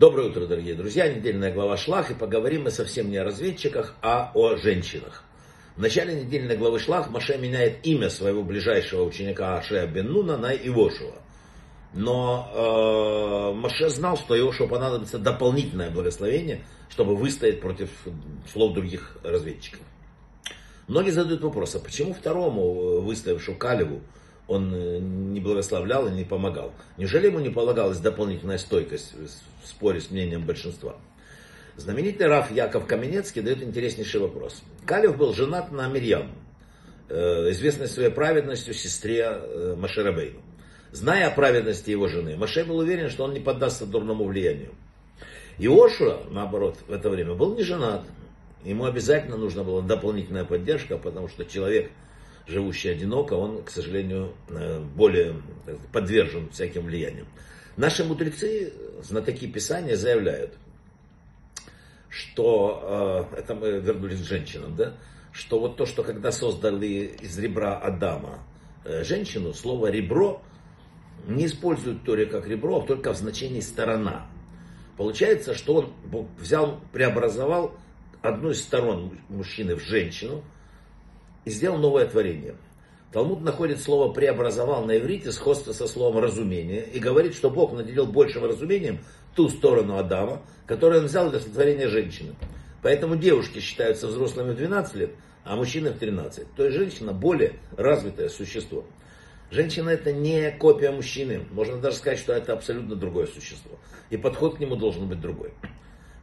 Доброе утро, дорогие друзья. Недельная глава Шлах. И поговорим мы совсем не о разведчиках, а о женщинах. В начале недельной главы Шлах Маше меняет имя своего ближайшего ученика Ашея бен Нуна на Ивошуа. Но э, Маше знал, что Иошуа понадобится дополнительное благословение, чтобы выстоять против слов других разведчиков. Многие задают вопрос, а почему второму выставившему Калеву он э, не благословлял и не помогал. Неужели ему не полагалась дополнительная стойкость в споре с мнением большинства? Знаменитый Раф Яков Каменецкий дает интереснейший вопрос. Калев был женат на Мирьям, э, известной своей праведностью сестре э, Машерабейну. Зная о праведности его жены, Маше был уверен, что он не поддастся дурному влиянию. Иошуа, наоборот, в это время был не женат. Ему обязательно нужна была дополнительная поддержка, потому что человек, живущий одиноко, он, к сожалению, э, более подвержен всяким влияниям. Наши мудрецы, знатоки Писания, заявляют, что, э, это мы вернулись к женщинам, да, что вот то, что когда создали из ребра Адама э, женщину, слово ребро не используют Торе как ребро, а только в значении сторона. Получается, что он взял, преобразовал одну из сторон мужчины в женщину – и сделал новое творение. Талмуд находит слово «преобразовал» на иврите сходство со словом «разумение» и говорит, что Бог наделил большим разумением ту сторону Адама, которую он взял для сотворения женщины. Поэтому девушки считаются взрослыми в 12 лет, а мужчины в 13. То есть женщина более развитое существо. Женщина это не копия мужчины. Можно даже сказать, что это абсолютно другое существо. И подход к нему должен быть другой.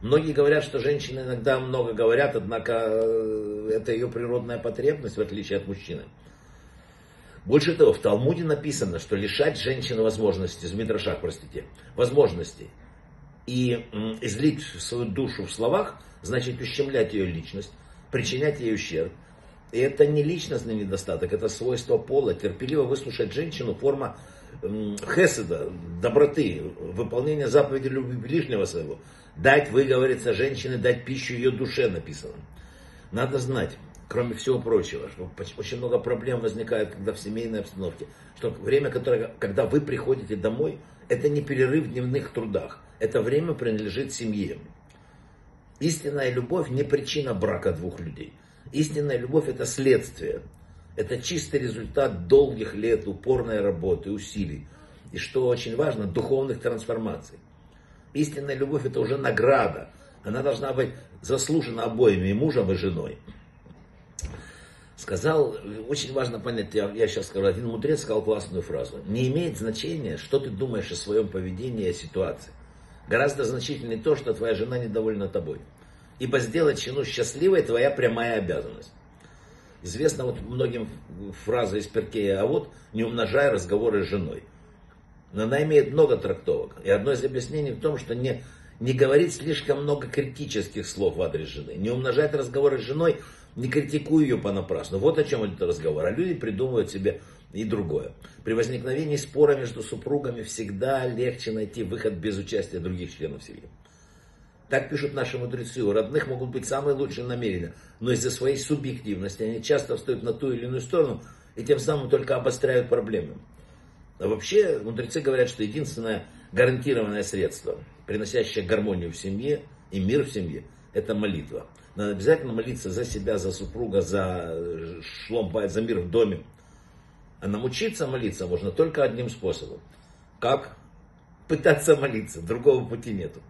Многие говорят, что женщины иногда много говорят, однако э, это ее природная потребность, в отличие от мужчины. Больше того, в Талмуде написано, что лишать женщины возможности, в Мидрашах, простите, возможностей и излить свою душу в словах, значит ущемлять ее личность, причинять ей ущерб. И это не личностный недостаток, это свойство пола. Терпеливо выслушать женщину, форма хеседа, доброты, выполнения заповеди любви ближнего своего. Дать, выговориться женщине, дать пищу ее душе написано. Надо знать, кроме всего прочего, что очень много проблем возникает, когда в семейной обстановке, что время, которое, когда вы приходите домой, это не перерыв в дневных трудах, это время принадлежит семье. Истинная любовь не причина брака двух людей. Истинная любовь это следствие. Это чистый результат долгих лет упорной работы, усилий. И что очень важно, духовных трансформаций. Истинная любовь это уже награда. Она должна быть заслужена обоими, и мужем, и женой. Сказал, очень важно понять, я, я сейчас скажу, один мудрец сказал классную фразу. Не имеет значения, что ты думаешь о своем поведении и о ситуации. Гораздо значительнее то, что твоя жена недовольна тобой. Ибо сделать жену счастливой твоя прямая обязанность. Известна вот многим фраза из Перкея, а вот не умножай разговоры с женой. Но она имеет много трактовок. И одно из объяснений в том, что не, не говорить слишком много критических слов в адрес жены. Не умножать разговоры с женой, не критикуй ее понапрасну. Вот о чем идет разговор. А люди придумывают себе и другое. При возникновении спора между супругами всегда легче найти выход без участия других членов семьи. Так пишут наши мудрецы. У родных могут быть самые лучшие намерения, но из-за своей субъективности они часто встают на ту или иную сторону и тем самым только обостряют проблемы. А вообще мудрецы говорят, что единственное гарантированное средство, приносящее гармонию в семье и мир в семье, это молитва. Надо обязательно молиться за себя, за супруга, за шлом, за мир в доме. А научиться молиться можно только одним способом. Как? Пытаться молиться. Другого пути нету.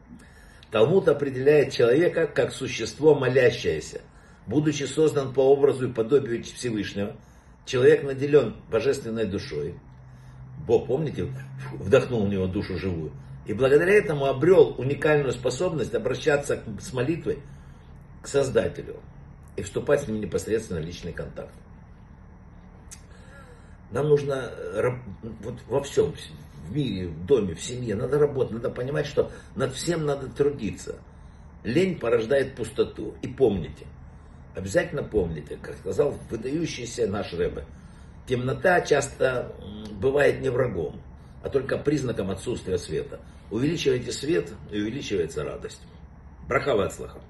Талмуд определяет человека как существо молящееся. Будучи создан по образу и подобию Всевышнего, человек наделен божественной душой. Бог, помните, вдохнул в него душу живую. И благодаря этому обрел уникальную способность обращаться с молитвой к Создателю и вступать с ним непосредственно в личный контакт. Нам нужно вот во всем, в мире, в доме, в семье, надо работать, надо понимать, что над всем надо трудиться. Лень порождает пустоту. И помните, обязательно помните, как сказал выдающийся наш Рэбе, темнота часто бывает не врагом, а только признаком отсутствия света. Увеличивайте свет, и увеличивается радость. Брахава от слаха.